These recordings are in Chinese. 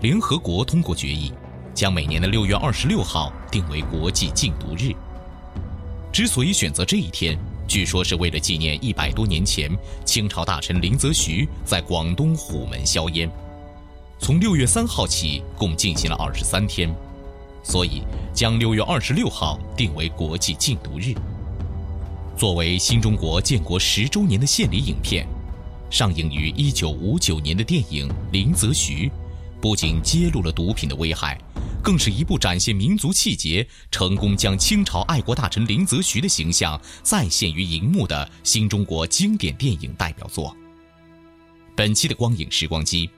联合国通过决议，将每年的六月二十六号定为国际禁毒日。之所以选择这一天，据说是为了纪念一百多年前清朝大臣林则徐在广东虎门销烟。从六月三号起，共进行了二十三天，所以将六月二十六号定为国际禁毒日。作为新中国建国十周年的献礼影片，上映于一九五九年的电影《林则徐》，不仅揭露了毒品的危害，更是一部展现民族气节、成功将清朝爱国大臣林则徐的形象再现于荧幕的新中国经典电影代表作。本期的光影时光机，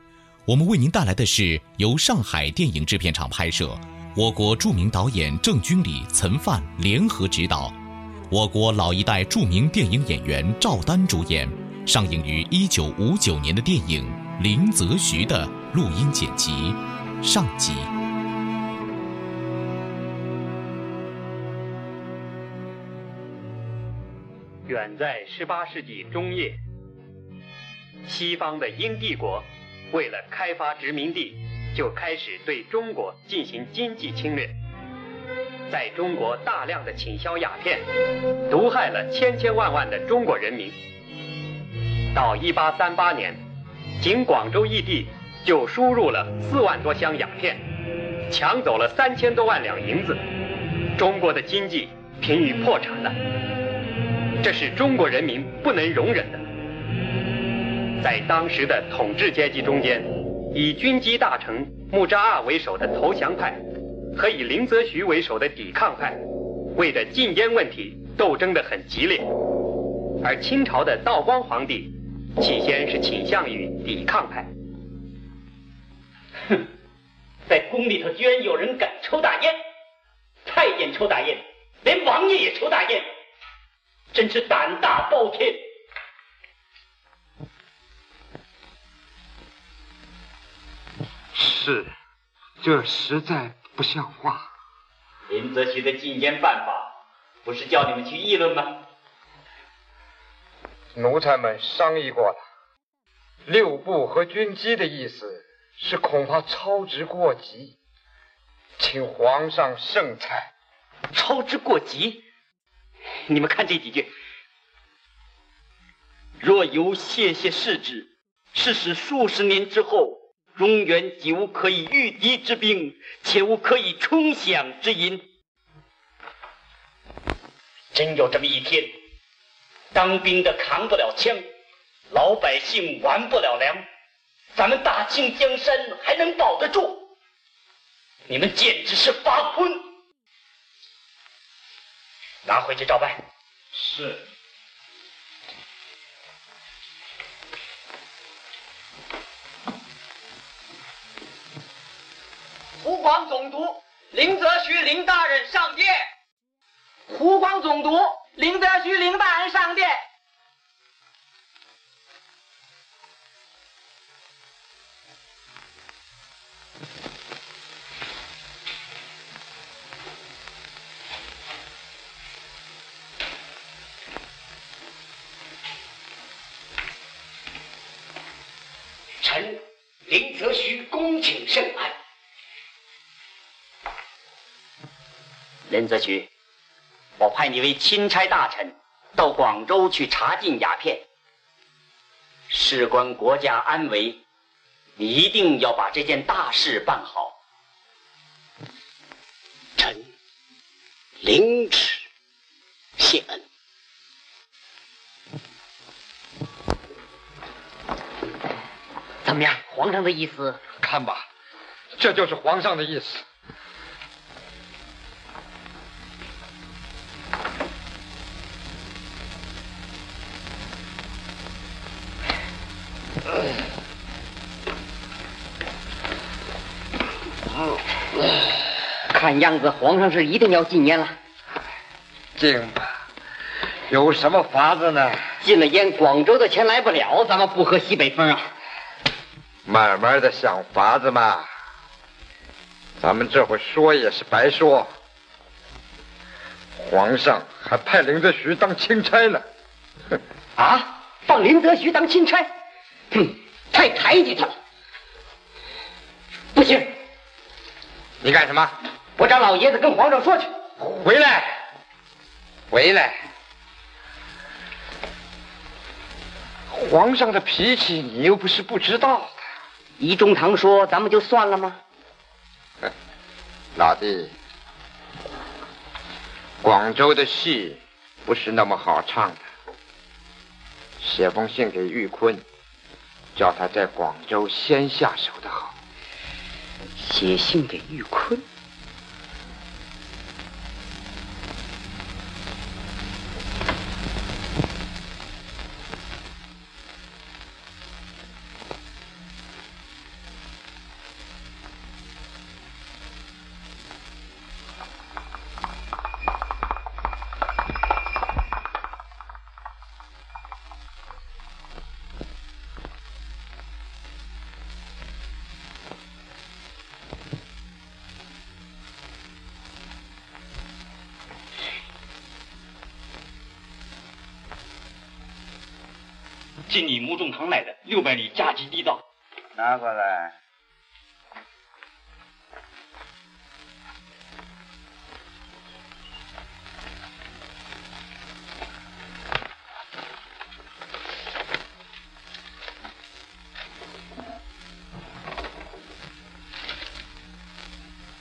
我们为您带来的是由上海电影制片厂拍摄，我国著名导演郑君里、岑范联合执导。我国老一代著名电影演员赵丹主演，上映于一九五九年的电影《林则徐》的录音剪辑上集。远在十八世纪中叶，西方的英帝国为了开发殖民地，就开始对中国进行经济侵略。在中国大量的倾销鸦片，毒害了千千万万的中国人民。到一八三八年，仅广州一地就输入了四万多箱鸦片，抢走了三千多万两银子，中国的经济濒于破产了。这是中国人民不能容忍的。在当时的统治阶级中间，以军机大臣穆扎阿为首的投降派。和以林则徐为首的抵抗派，为着禁烟问题斗争得很激烈，而清朝的道光皇帝起先是倾向于抵抗派。哼，在宫里头居然有人敢抽大烟，太监抽大烟，连王爷也抽大烟，真是胆大包天。是，这实在。不像话！林则徐的禁烟办法，不是叫你们去议论吗？奴才们商议过了，六部和军机的意思是恐怕操之过急，请皇上圣裁。操之过急？你们看这几句：若由谢谢世之，是使数十年之后。中原既无可以御敌之兵，且无可以充饷之银。真有这么一天，当兵的扛不了枪，老百姓完不了粮，咱们大清江山还能保得住？你们简直是发昏！拿回去照办。是。湖广总督林则徐林大人上殿。湖广总督林则徐林大人上殿。林则徐恭请圣安。林则徐我派你为钦差大臣到广州去查禁鸦片。事关国家安危你一定要把这件大事办好。臣领旨谢恩。怎么样？皇上的意思？看吧，这就是皇上的意思。看样子皇上是一定要禁烟了。禁吧，有什么法子呢？禁了烟，广州的钱来不了，咱们不喝西北风啊。慢慢的想法子嘛。咱们这会说也是白说。皇上还派林则徐当钦差呢。哼！啊，放林则徐当钦差？哼，太抬举他了。不行。你干什么？我找老爷子跟皇上说去。回来，回来。皇上的脾气你又不是不知道的。一中堂说，咱们就算了吗？老弟，广州的戏不是那么好唱的。写封信给玉坤，叫他在广州先下手的好。写信给玉坤。进你木中堂来的六百里加急地道，拿过来。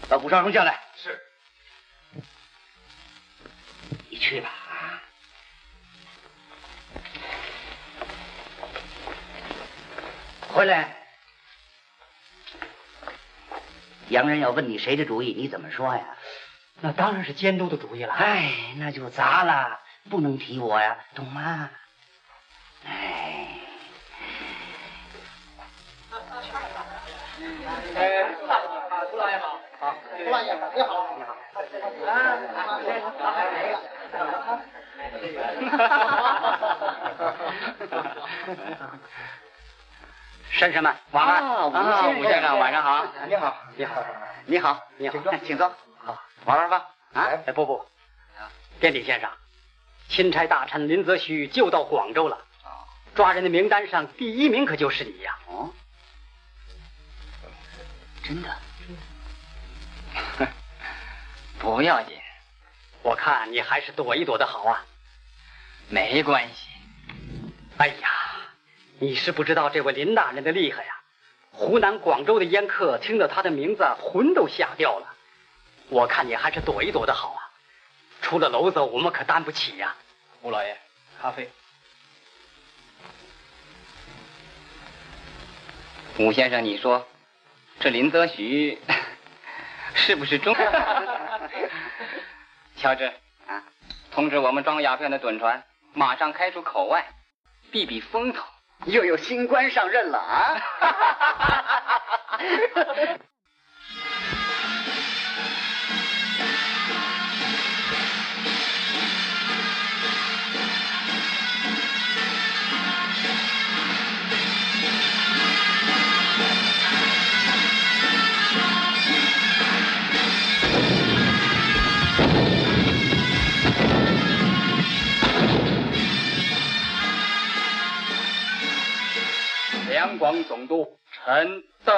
把谷尚书叫来。洋人要问你谁的主意，你怎么说呀？那当然是监督的主意了。哎，那就砸了，不能提我呀，懂吗？哎。哎，朱老爷好，好，朱老爷你好，你好，你好。啊，好，好，婶婶们，晚安啊，吴先生，晚上好。你好，你好，你好，你好，请坐，请坐。好，玩玩吧。啊，哎，不不，殿顶先生，钦差大臣林则徐就到广州了。抓人的名单上第一名可就是你呀。哦，真的？不要紧，我看你还是躲一躲的好啊。没关系。哎呀。你是不知道这位林大人的厉害呀！湖南、广州的烟客听到他的名字，魂都吓掉了。我看你还是躲一躲的好啊！出了篓子，我们可担不起呀。吴老爷，咖啡。吴先生，你说这林则徐 是不是中？乔治啊，通知我们装鸦片的趸船，马上开出口外，避避风头。又有新官上任了啊！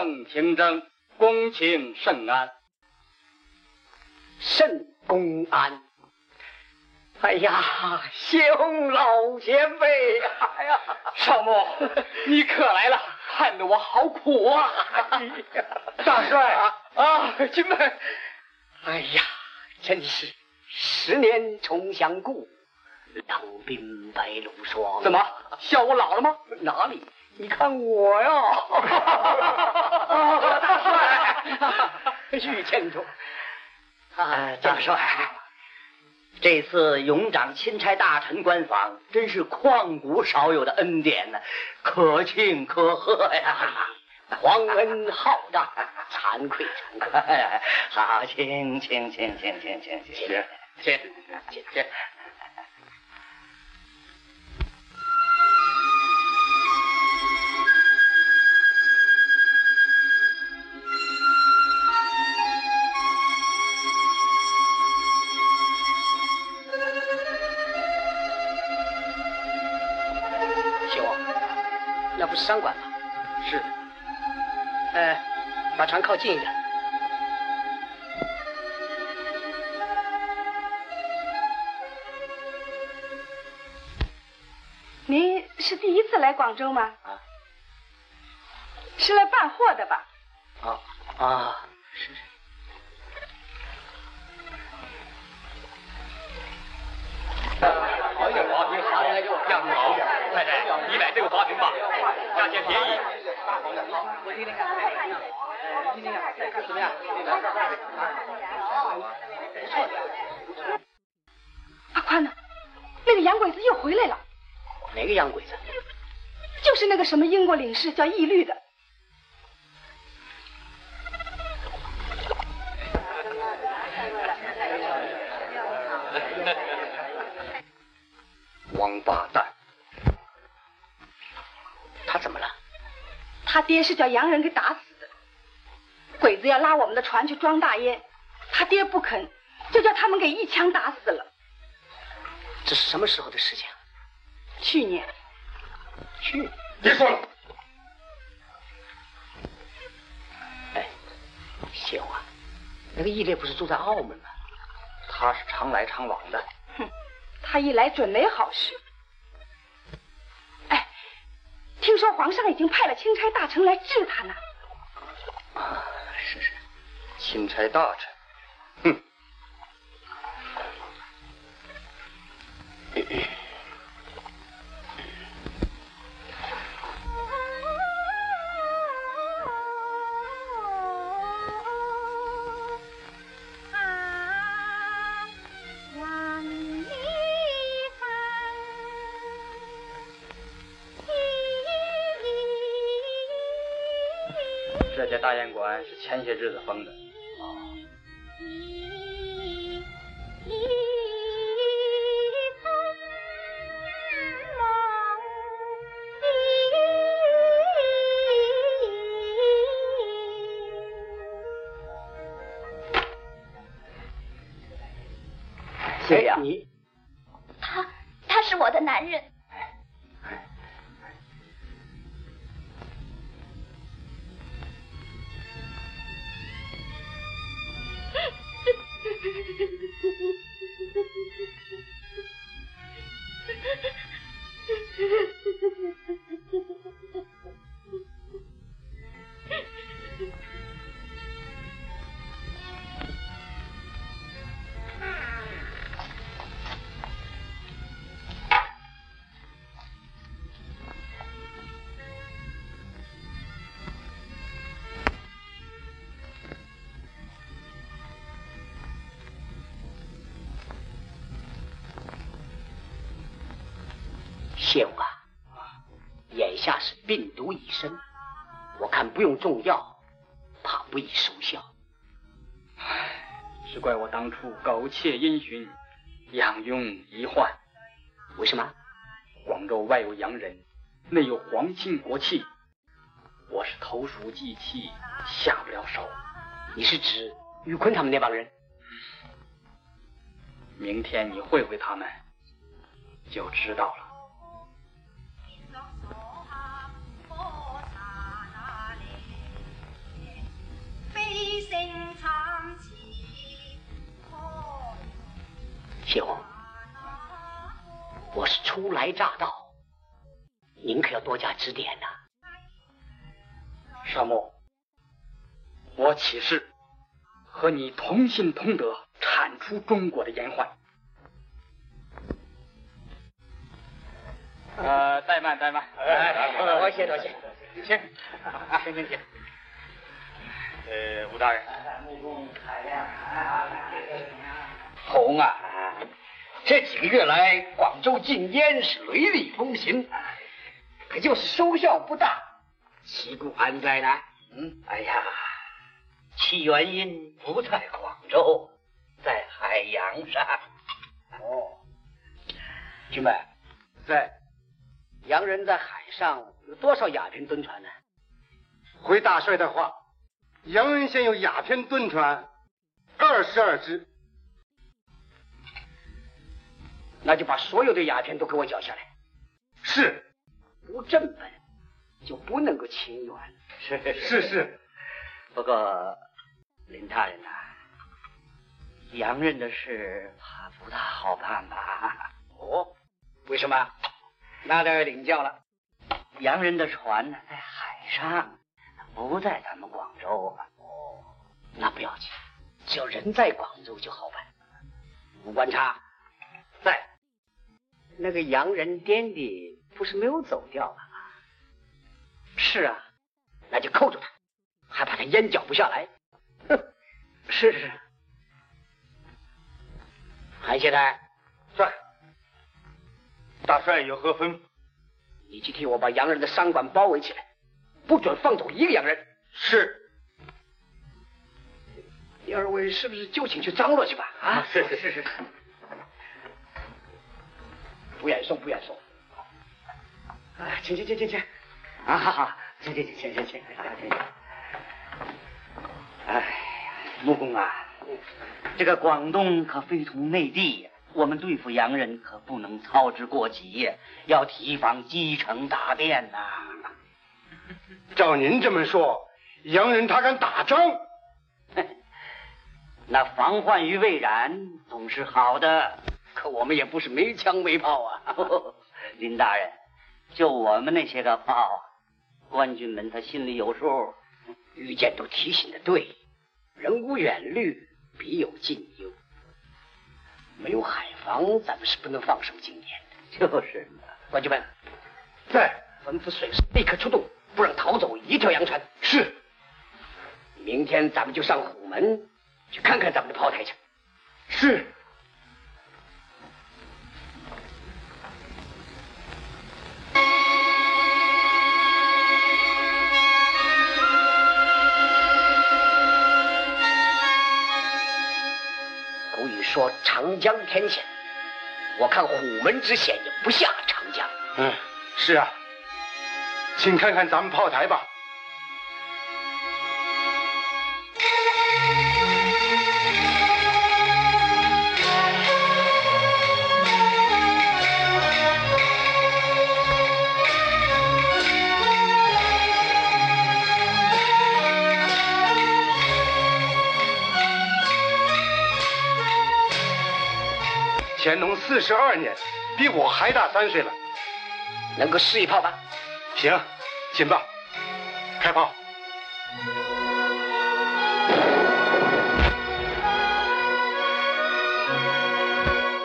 臣邓廷珍，恭请圣安。圣公安。哎呀，兄老前辈，哎呀，少牧，你可来了，看得我好苦啊！大帅啊，啊军们，哎呀，真是十年重相顾，两鬓白露霜。怎么笑我老了吗？哪里？你看我呀，大帅，遇见中。啊，大帅，这次勇长钦差大臣官访，真是旷古少有的恩典呢，可庆可贺呀！皇恩浩荡，惭愧惭愧。好，请请请请请请请，请请请请。那不是商馆吗？是。哎，把船靠近一点。您是第一次来广州吗？啊。是来办货的吧？啊啊，是。好一点花瓶，好样子好。太太，你买这个花瓶吧，价钱便宜。我听听看，听听看，怎么样？阿宽呢？那个洋鬼子又回来了。哪个洋鬼子？就是那个什么英国领事，叫义律的。王八蛋！他怎么了？他爹是叫洋人给打死的。鬼子要拉我们的船去装大烟，他爹不肯，就叫他们给一枪打死了。这是什么时候的事情？去年。去？别说了。哎，谢华，那个义烈不是住在澳门吗？他是常来常往的。哼，他一来准没好事。哎，听说皇上已经派了钦差大臣来治他呢。啊，是是，钦差大臣，哼。这家大烟馆是前些日子封的。你病毒已深，我看不用重药，怕不易收效。唉，只怪我当初苟且因循，养庸遗患。为什么？广州外有洋人，内有皇亲国戚，我是投鼠忌器，下不了手。你是指玉坤他们那帮人？明天你会会他们，就知道了。初来乍到，您可要多加指点呐。沙木，我起誓和你同心同德，铲除中国的烟患。呃，怠慢怠慢，哎，多谢多谢，请，请请请。呃，吴大人，红啊，这几个月来，广州禁烟是雷厉风行，可就是收效不大，其故安在呢？嗯，哎呀，其原因不在广州，在海洋上。哦，军们，在。洋人在海上有多少鸦片蹲船呢？回大帅的话，洋人现有鸦片蹲船二十二只。那就把所有的鸦片都给我缴下来。是。不正本就不能够情缘。是是是。不过林大人呐，洋人的事怕不大好办吧？哦，为什么？那得领教了。洋人的船呢在海上，不在咱们广州。哦，那不要紧，只要人在广州就好办。吴观察，在。那个洋人颠的不是没有走掉吗？是啊，那就扣住他，还怕他烟缴不下来。哼，是是。韩谢台，在。大帅有何吩咐？你去替我把洋人的商馆包围起来，不准放走一个洋人。是。你二位是不是就请去张罗去吧？啊，是是是是。不愿送，不愿送。哎，请请请请请。啊，好好，请请请请请请请。哎呀，木工啊，这个广东可非同内地。我们对付洋人可不能操之过急，要提防积成大变呐。照您这么说，洋人他敢打仗？那防患于未然总是好的。可我们也不是没枪没炮啊。林大人，就我们那些个炮，官军们他心里有数。遇见都提醒的对，人无远虑，必有近忧。没有海防，咱们是不能放手经验的。就是，官军们，在吩咐水师立刻出动，不让逃走一条洋船。是。明天咱们就上虎门去看看咱们的炮台去。是。长江天险，我看虎门之险也不下长江。嗯，是啊，请看看咱们炮台吧。乾隆四十二年，比我还大三岁了，能够试一炮吧？行，请吧，开炮。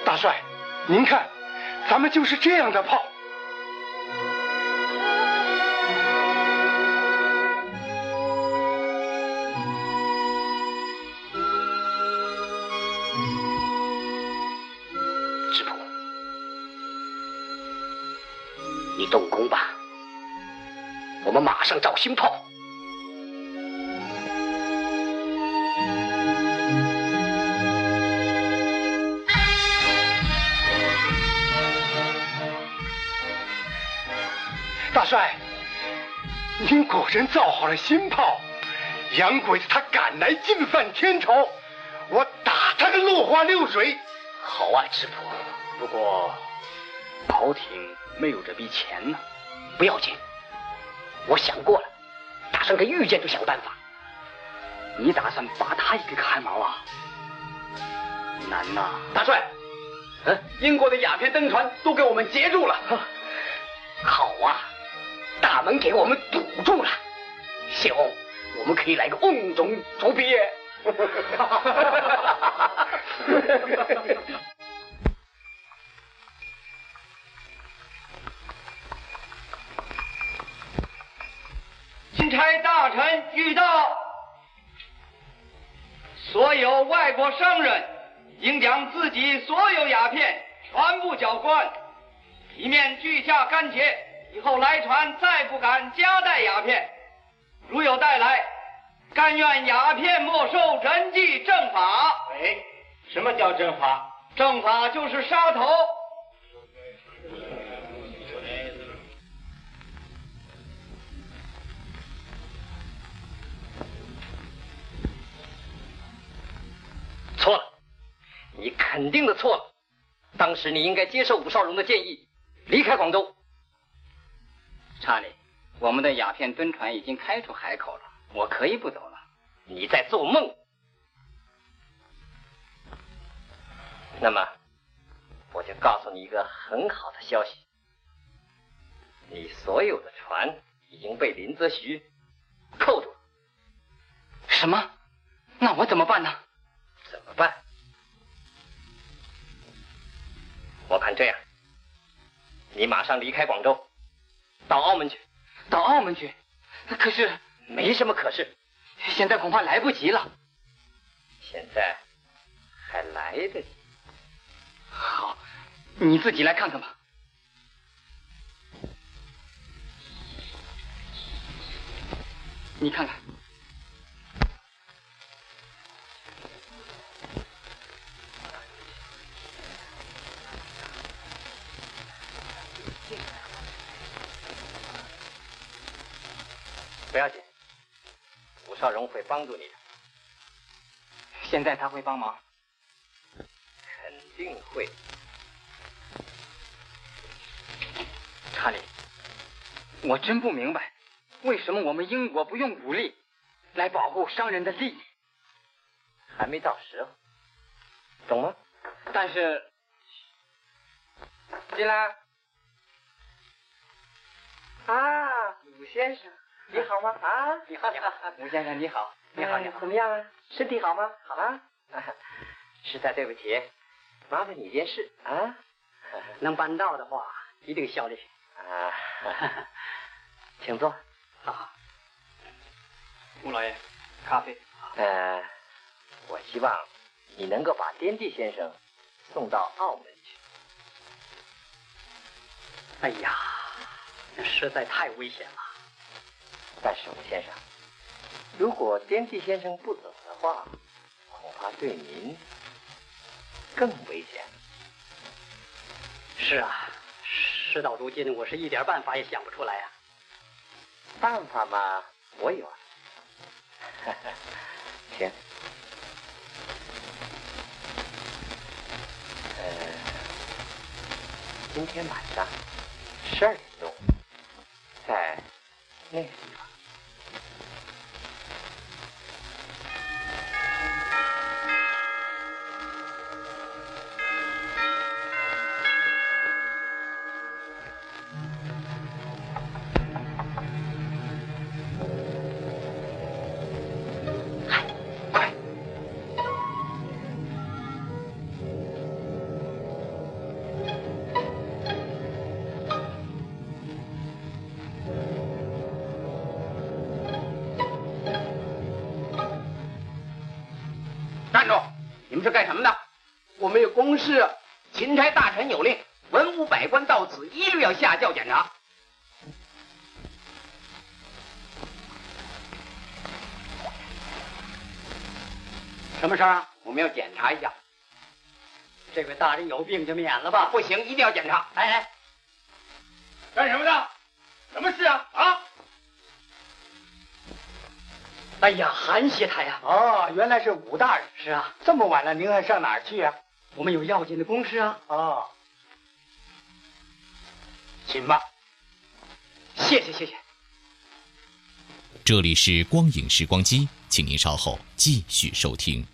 大帅，您看，咱们就是这样的炮。你动工吧我们马上找新炮。大帅，您果真造好了新炮，洋鬼子他敢来进犯天朝，我打他个落花流水。好啊，知府。不过，朝廷没有这笔钱呢。不要紧。我想过了，打算跟御监都想办法。你打算把他也给砍毛啊？难呐！大帅，嗯，英国的鸦片登船都给我们截住了。好啊，大门给我们堵住了。谢翁，我们可以来个瓮中捉鳖。钦差大臣谕到：所有外国商人应将自己所有鸦片全部缴关，以免拒下干结，以后来船再不敢夹带鸦片。如有带来，甘愿鸦片没收，人际正法。哎，什么叫正法？正法就是杀头。你肯定的错了。当时你应该接受武少荣的建议，离开广州。查理，我们的鸦片吨船已经开出海口了，我可以不走了。你在做梦。那么，我就告诉你一个很好的消息：你所有的船已经被林则徐扣住了。什么？那我怎么办呢？怎么办？我看这样，你马上离开广州，到澳门去。到澳门去？可是没什么可是，现在恐怕来不及了。现在还来得及。好，你自己来看看吧。你看看。帮助你的。现在他会帮忙？肯定会。查理，我真不明白，为什么我们英国不用武力来保护商人的利益？还没到时候，懂吗？但是，进来。啊，武先生。你好吗？啊，你好，你好，吴先生，你好，你好，你好，怎么样啊？身体好吗？好啊。实在对不起，麻烦你一件事啊，能办到的话，一定效力。啊，请坐。好，吴老爷，咖啡。呃，我希望你能够把滇地先生送到澳门去。哎呀，这实在太危险了。但是，吴先生，如果天地先生不走的话，恐怕对您更危险。是啊，事到如今，我是一点办法也想不出来呀、办法嘛，我有啊。行。呃，今天晚上十二点钟，在那站住！你们是干什么的？我们有公事，钦差大臣有令，文武百官到此一律要下轿检查。什么事啊？我们要检查一下。这位大人有病就免了吧。不行，一定要检查。哎哎，干什么的？什么事啊？啊！哎呀，韩协台呀！哦，原来是武大人。是啊，这么晚了，您还上哪儿去啊？我们有要紧的公事啊。哦，请吧。谢谢谢谢。这里是光影时光机，请您稍后继续收听。